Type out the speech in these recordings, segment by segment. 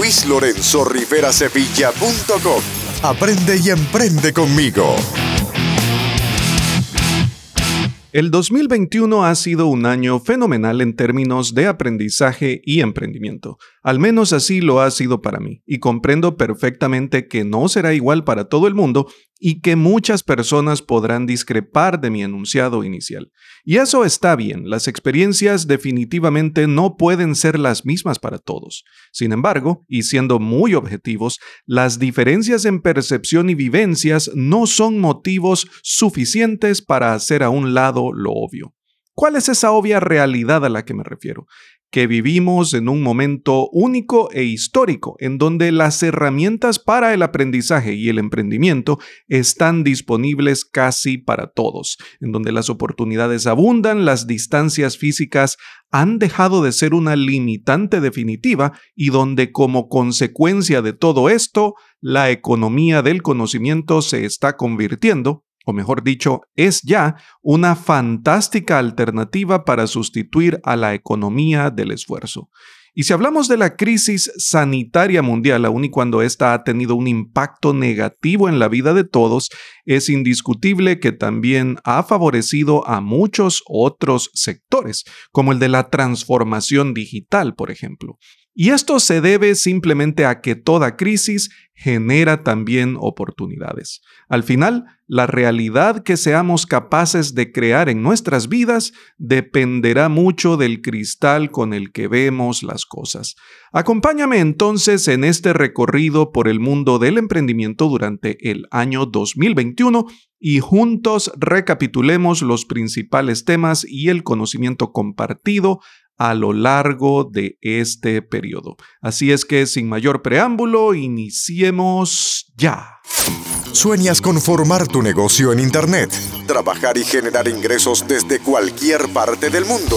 luislorenzorriverasevilla.com. Aprende y emprende conmigo. El 2021 ha sido un año fenomenal en términos de aprendizaje y emprendimiento. Al menos así lo ha sido para mí, y comprendo perfectamente que no será igual para todo el mundo y que muchas personas podrán discrepar de mi enunciado inicial. Y eso está bien, las experiencias definitivamente no pueden ser las mismas para todos. Sin embargo, y siendo muy objetivos, las diferencias en percepción y vivencias no son motivos suficientes para hacer a un lado lo obvio. ¿Cuál es esa obvia realidad a la que me refiero? Que vivimos en un momento único e histórico, en donde las herramientas para el aprendizaje y el emprendimiento están disponibles casi para todos, en donde las oportunidades abundan, las distancias físicas han dejado de ser una limitante definitiva y donde como consecuencia de todo esto, la economía del conocimiento se está convirtiendo o mejor dicho, es ya una fantástica alternativa para sustituir a la economía del esfuerzo. Y si hablamos de la crisis sanitaria mundial, aun y cuando ésta ha tenido un impacto negativo en la vida de todos, es indiscutible que también ha favorecido a muchos otros sectores, como el de la transformación digital, por ejemplo. Y esto se debe simplemente a que toda crisis genera también oportunidades. Al final, la realidad que seamos capaces de crear en nuestras vidas dependerá mucho del cristal con el que vemos las cosas. Acompáñame entonces en este recorrido por el mundo del emprendimiento durante el año 2021 y juntos recapitulemos los principales temas y el conocimiento compartido a lo largo de este periodo. Así es que sin mayor preámbulo, iniciemos ya. ¿Sueñas con formar tu negocio en Internet? Trabajar y generar ingresos desde cualquier parte del mundo.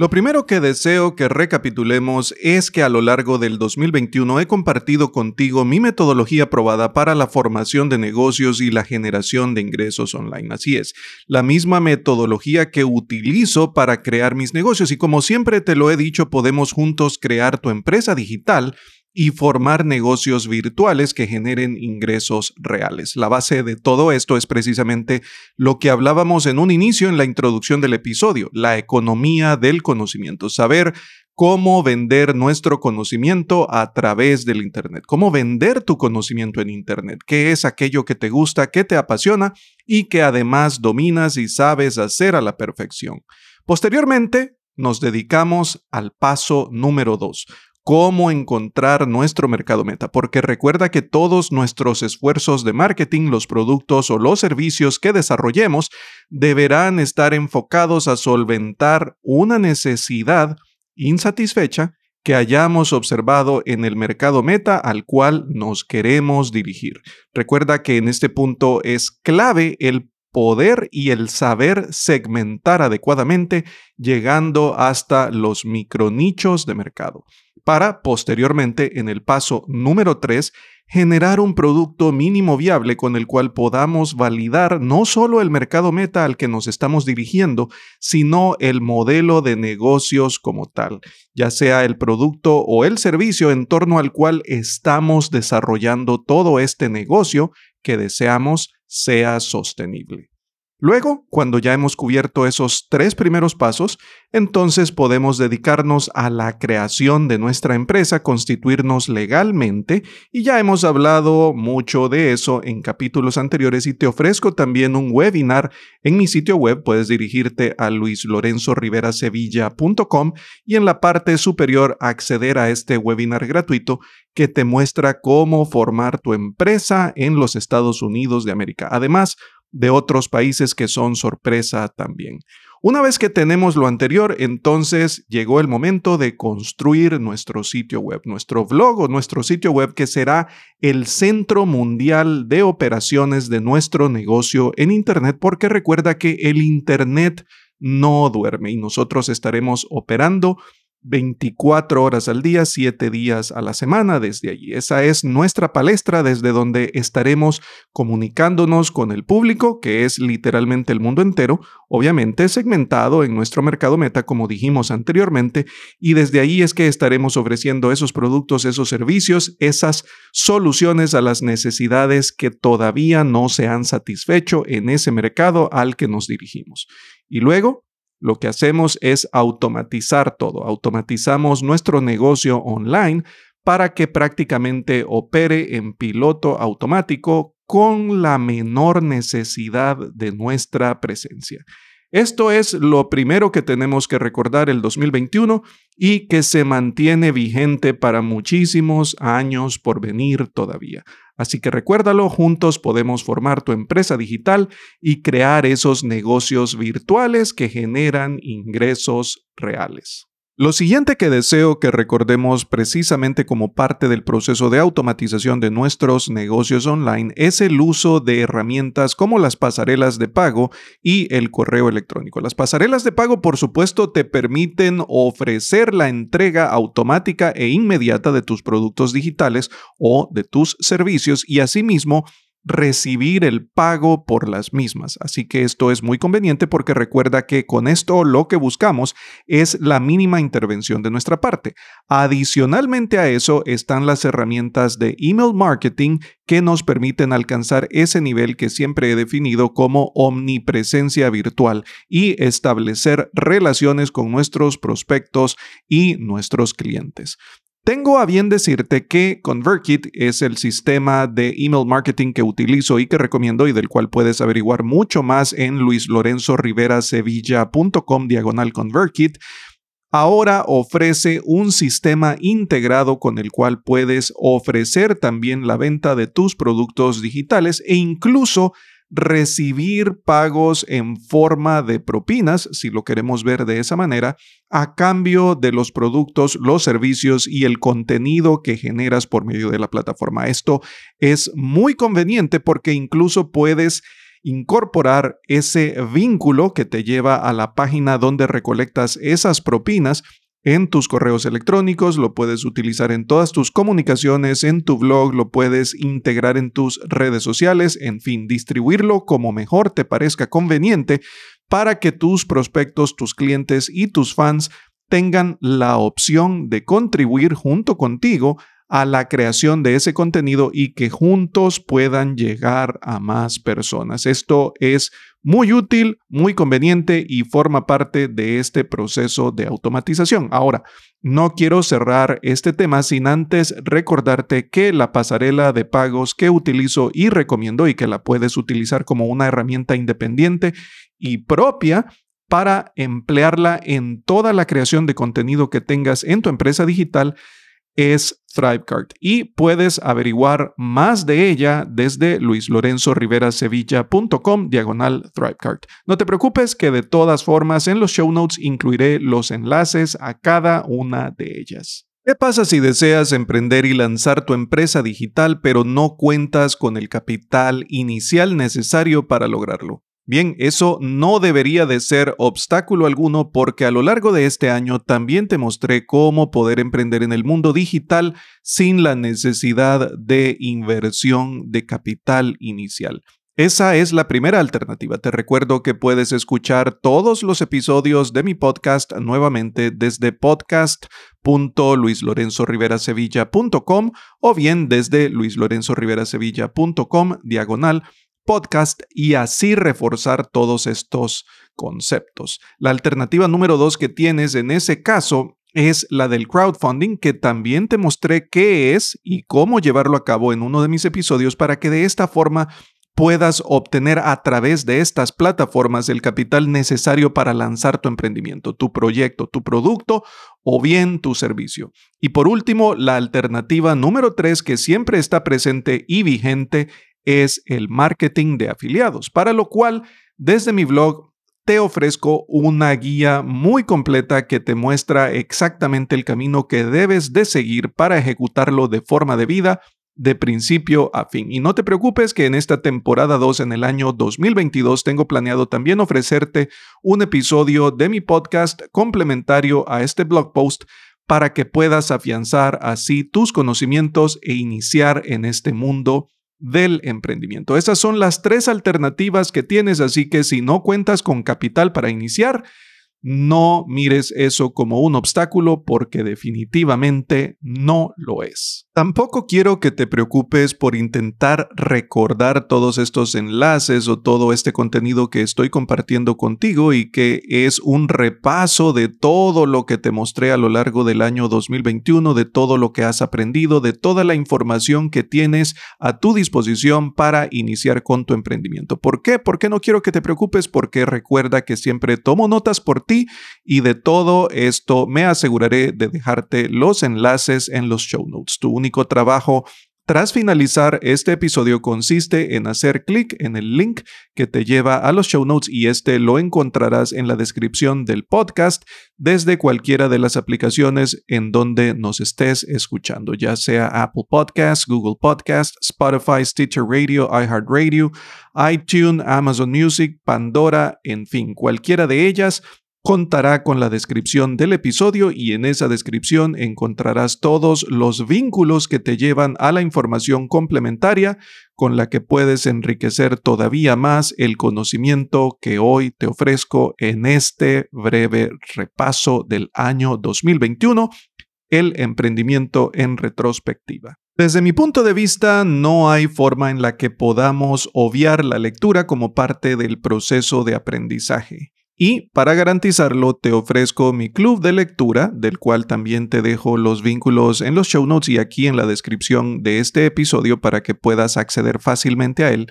Lo primero que deseo que recapitulemos es que a lo largo del 2021 he compartido contigo mi metodología probada para la formación de negocios y la generación de ingresos online. Así es, la misma metodología que utilizo para crear mis negocios y como siempre te lo he dicho, podemos juntos crear tu empresa digital y formar negocios virtuales que generen ingresos reales. La base de todo esto es precisamente lo que hablábamos en un inicio en la introducción del episodio, la economía del conocimiento, saber cómo vender nuestro conocimiento a través del Internet, cómo vender tu conocimiento en Internet, qué es aquello que te gusta, que te apasiona y que además dominas y sabes hacer a la perfección. Posteriormente, nos dedicamos al paso número dos, cómo encontrar nuestro mercado meta, porque recuerda que todos nuestros esfuerzos de marketing, los productos o los servicios que desarrollemos deberán estar enfocados a solventar una necesidad insatisfecha que hayamos observado en el mercado meta al cual nos queremos dirigir. Recuerda que en este punto es clave el poder y el saber segmentar adecuadamente, llegando hasta los micronichos de mercado para posteriormente, en el paso número 3, generar un producto mínimo viable con el cual podamos validar no solo el mercado meta al que nos estamos dirigiendo, sino el modelo de negocios como tal, ya sea el producto o el servicio en torno al cual estamos desarrollando todo este negocio que deseamos sea sostenible. Luego, cuando ya hemos cubierto esos tres primeros pasos, entonces podemos dedicarnos a la creación de nuestra empresa, constituirnos legalmente, y ya hemos hablado mucho de eso en capítulos anteriores y te ofrezco también un webinar en mi sitio web, puedes dirigirte a luislorenzoriverasevilla.com y en la parte superior acceder a este webinar gratuito que te muestra cómo formar tu empresa en los Estados Unidos de América. Además, de otros países que son sorpresa también. Una vez que tenemos lo anterior, entonces llegó el momento de construir nuestro sitio web, nuestro blog o nuestro sitio web que será el centro mundial de operaciones de nuestro negocio en Internet, porque recuerda que el Internet no duerme y nosotros estaremos operando 24 horas al día, 7 días a la semana desde allí. Esa es nuestra palestra desde donde estaremos comunicándonos con el público, que es literalmente el mundo entero, obviamente segmentado en nuestro mercado meta, como dijimos anteriormente, y desde ahí es que estaremos ofreciendo esos productos, esos servicios, esas soluciones a las necesidades que todavía no se han satisfecho en ese mercado al que nos dirigimos. Y luego lo que hacemos es automatizar todo. Automatizamos nuestro negocio online para que prácticamente opere en piloto automático con la menor necesidad de nuestra presencia. Esto es lo primero que tenemos que recordar el 2021 y que se mantiene vigente para muchísimos años por venir todavía. Así que recuérdalo, juntos podemos formar tu empresa digital y crear esos negocios virtuales que generan ingresos reales. Lo siguiente que deseo que recordemos precisamente como parte del proceso de automatización de nuestros negocios online es el uso de herramientas como las pasarelas de pago y el correo electrónico. Las pasarelas de pago, por supuesto, te permiten ofrecer la entrega automática e inmediata de tus productos digitales o de tus servicios y asimismo recibir el pago por las mismas. Así que esto es muy conveniente porque recuerda que con esto lo que buscamos es la mínima intervención de nuestra parte. Adicionalmente a eso están las herramientas de email marketing que nos permiten alcanzar ese nivel que siempre he definido como omnipresencia virtual y establecer relaciones con nuestros prospectos y nuestros clientes. Tengo a bien decirte que ConvertKit es el sistema de email marketing que utilizo y que recomiendo y del cual puedes averiguar mucho más en luislorenzoriverasevilla.com diagonal ConvertKit. Ahora ofrece un sistema integrado con el cual puedes ofrecer también la venta de tus productos digitales e incluso recibir pagos en forma de propinas, si lo queremos ver de esa manera, a cambio de los productos, los servicios y el contenido que generas por medio de la plataforma. Esto es muy conveniente porque incluso puedes incorporar ese vínculo que te lleva a la página donde recolectas esas propinas en tus correos electrónicos, lo puedes utilizar en todas tus comunicaciones, en tu blog, lo puedes integrar en tus redes sociales, en fin, distribuirlo como mejor te parezca conveniente para que tus prospectos, tus clientes y tus fans tengan la opción de contribuir junto contigo a la creación de ese contenido y que juntos puedan llegar a más personas. Esto es muy útil, muy conveniente y forma parte de este proceso de automatización. Ahora, no quiero cerrar este tema sin antes recordarte que la pasarela de pagos que utilizo y recomiendo y que la puedes utilizar como una herramienta independiente y propia para emplearla en toda la creación de contenido que tengas en tu empresa digital es ThriveCard y puedes averiguar más de ella desde luislorenzoriverasevilla.com diagonal ThriveCard. No te preocupes que de todas formas en los show notes incluiré los enlaces a cada una de ellas. ¿Qué pasa si deseas emprender y lanzar tu empresa digital pero no cuentas con el capital inicial necesario para lograrlo? Bien, eso no debería de ser obstáculo alguno porque a lo largo de este año también te mostré cómo poder emprender en el mundo digital sin la necesidad de inversión de capital inicial. Esa es la primera alternativa. Te recuerdo que puedes escuchar todos los episodios de mi podcast nuevamente desde podcast.luislorenzoriverasevilla.com o bien desde luislorenzoriverasevilla.com diagonal podcast y así reforzar todos estos conceptos. La alternativa número dos que tienes en ese caso es la del crowdfunding, que también te mostré qué es y cómo llevarlo a cabo en uno de mis episodios para que de esta forma puedas obtener a través de estas plataformas el capital necesario para lanzar tu emprendimiento, tu proyecto, tu producto o bien tu servicio. Y por último, la alternativa número tres que siempre está presente y vigente es el marketing de afiliados, para lo cual desde mi blog te ofrezco una guía muy completa que te muestra exactamente el camino que debes de seguir para ejecutarlo de forma debida de principio a fin. Y no te preocupes que en esta temporada 2 en el año 2022 tengo planeado también ofrecerte un episodio de mi podcast complementario a este blog post para que puedas afianzar así tus conocimientos e iniciar en este mundo del emprendimiento. Esas son las tres alternativas que tienes, así que si no cuentas con capital para iniciar, no mires eso como un obstáculo porque definitivamente no lo es. Tampoco quiero que te preocupes por intentar recordar todos estos enlaces o todo este contenido que estoy compartiendo contigo y que es un repaso de todo lo que te mostré a lo largo del año 2021, de todo lo que has aprendido, de toda la información que tienes a tu disposición para iniciar con tu emprendimiento. ¿Por qué? Porque no quiero que te preocupes porque recuerda que siempre tomo notas por y de todo esto me aseguraré de dejarte los enlaces en los show notes. Tu único trabajo tras finalizar este episodio consiste en hacer clic en el link que te lleva a los show notes y este lo encontrarás en la descripción del podcast desde cualquiera de las aplicaciones en donde nos estés escuchando, ya sea Apple Podcasts, Google Podcasts, Spotify, Stitcher Radio, iHeartRadio, iTunes, Amazon Music, Pandora, en fin, cualquiera de ellas contará con la descripción del episodio y en esa descripción encontrarás todos los vínculos que te llevan a la información complementaria con la que puedes enriquecer todavía más el conocimiento que hoy te ofrezco en este breve repaso del año 2021, el emprendimiento en retrospectiva. Desde mi punto de vista, no hay forma en la que podamos obviar la lectura como parte del proceso de aprendizaje. Y para garantizarlo, te ofrezco mi club de lectura, del cual también te dejo los vínculos en los show notes y aquí en la descripción de este episodio para que puedas acceder fácilmente a él,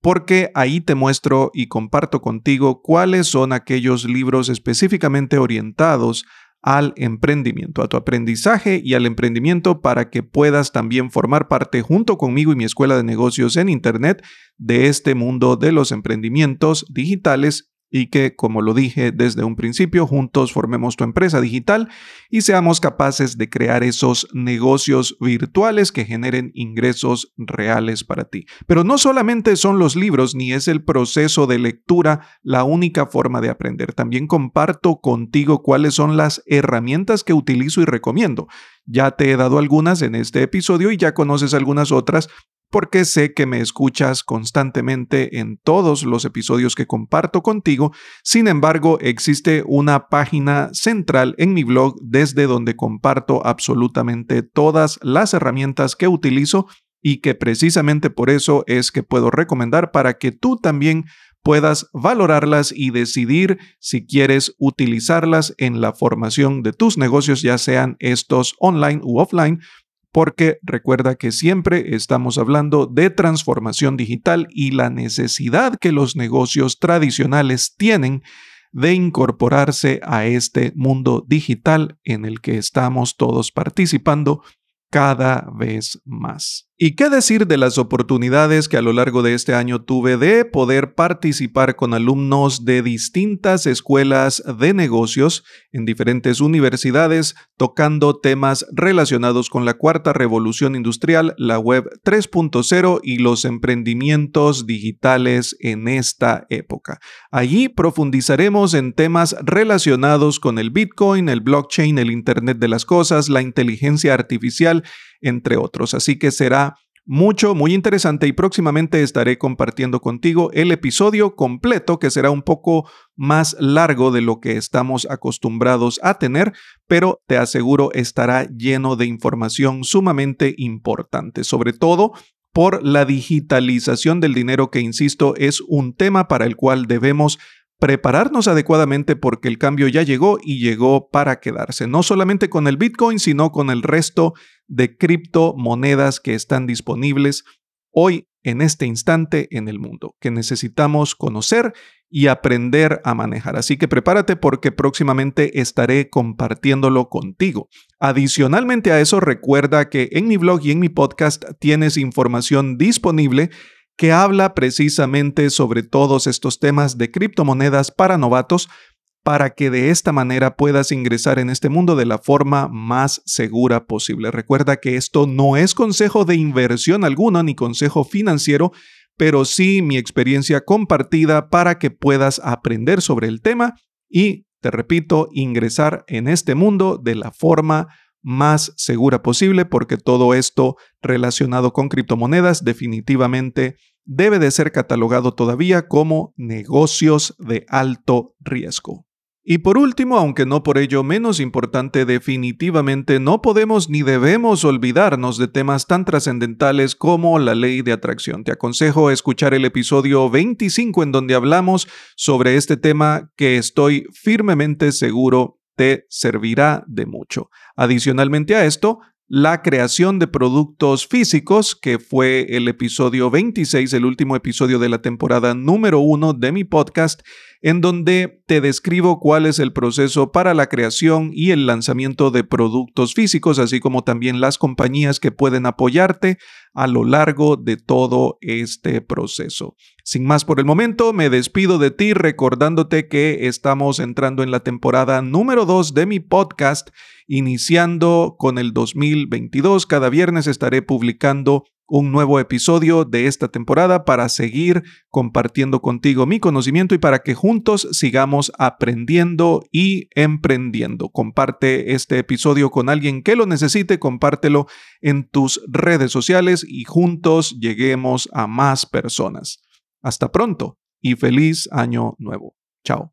porque ahí te muestro y comparto contigo cuáles son aquellos libros específicamente orientados al emprendimiento, a tu aprendizaje y al emprendimiento para que puedas también formar parte junto conmigo y mi escuela de negocios en Internet de este mundo de los emprendimientos digitales y que, como lo dije desde un principio, juntos formemos tu empresa digital y seamos capaces de crear esos negocios virtuales que generen ingresos reales para ti. Pero no solamente son los libros ni es el proceso de lectura la única forma de aprender. También comparto contigo cuáles son las herramientas que utilizo y recomiendo. Ya te he dado algunas en este episodio y ya conoces algunas otras porque sé que me escuchas constantemente en todos los episodios que comparto contigo. Sin embargo, existe una página central en mi blog desde donde comparto absolutamente todas las herramientas que utilizo y que precisamente por eso es que puedo recomendar para que tú también puedas valorarlas y decidir si quieres utilizarlas en la formación de tus negocios, ya sean estos online u offline, porque recuerda que siempre estamos hablando de transformación digital y la necesidad que los negocios tradicionales tienen de incorporarse a este mundo digital en el que estamos todos participando cada vez más. ¿Y qué decir de las oportunidades que a lo largo de este año tuve de poder participar con alumnos de distintas escuelas de negocios en diferentes universidades tocando temas relacionados con la cuarta revolución industrial, la web 3.0 y los emprendimientos digitales en esta época? Allí profundizaremos en temas relacionados con el Bitcoin, el blockchain, el Internet de las Cosas, la inteligencia artificial, entre otros. Así que será mucho, muy interesante y próximamente estaré compartiendo contigo el episodio completo que será un poco más largo de lo que estamos acostumbrados a tener, pero te aseguro estará lleno de información sumamente importante, sobre todo por la digitalización del dinero que, insisto, es un tema para el cual debemos prepararnos adecuadamente porque el cambio ya llegó y llegó para quedarse, no solamente con el Bitcoin, sino con el resto de criptomonedas que están disponibles hoy en este instante en el mundo, que necesitamos conocer y aprender a manejar. Así que prepárate porque próximamente estaré compartiéndolo contigo. Adicionalmente a eso, recuerda que en mi blog y en mi podcast tienes información disponible que habla precisamente sobre todos estos temas de criptomonedas para novatos para que de esta manera puedas ingresar en este mundo de la forma más segura posible. Recuerda que esto no es consejo de inversión alguno ni consejo financiero, pero sí mi experiencia compartida para que puedas aprender sobre el tema y, te repito, ingresar en este mundo de la forma más segura posible porque todo esto relacionado con criptomonedas definitivamente debe de ser catalogado todavía como negocios de alto riesgo. Y por último, aunque no por ello menos importante, definitivamente no podemos ni debemos olvidarnos de temas tan trascendentales como la ley de atracción. Te aconsejo escuchar el episodio 25 en donde hablamos sobre este tema que estoy firmemente seguro te servirá de mucho. Adicionalmente a esto, la creación de productos físicos, que fue el episodio 26, el último episodio de la temporada número uno de mi podcast, en donde te describo cuál es el proceso para la creación y el lanzamiento de productos físicos, así como también las compañías que pueden apoyarte a lo largo de todo este proceso. Sin más por el momento, me despido de ti recordándote que estamos entrando en la temporada número 2 de mi podcast, iniciando con el 2022. Cada viernes estaré publicando un nuevo episodio de esta temporada para seguir compartiendo contigo mi conocimiento y para que juntos sigamos aprendiendo y emprendiendo. Comparte este episodio con alguien que lo necesite, compártelo en tus redes sociales y juntos lleguemos a más personas. Hasta pronto y feliz año nuevo. Chao.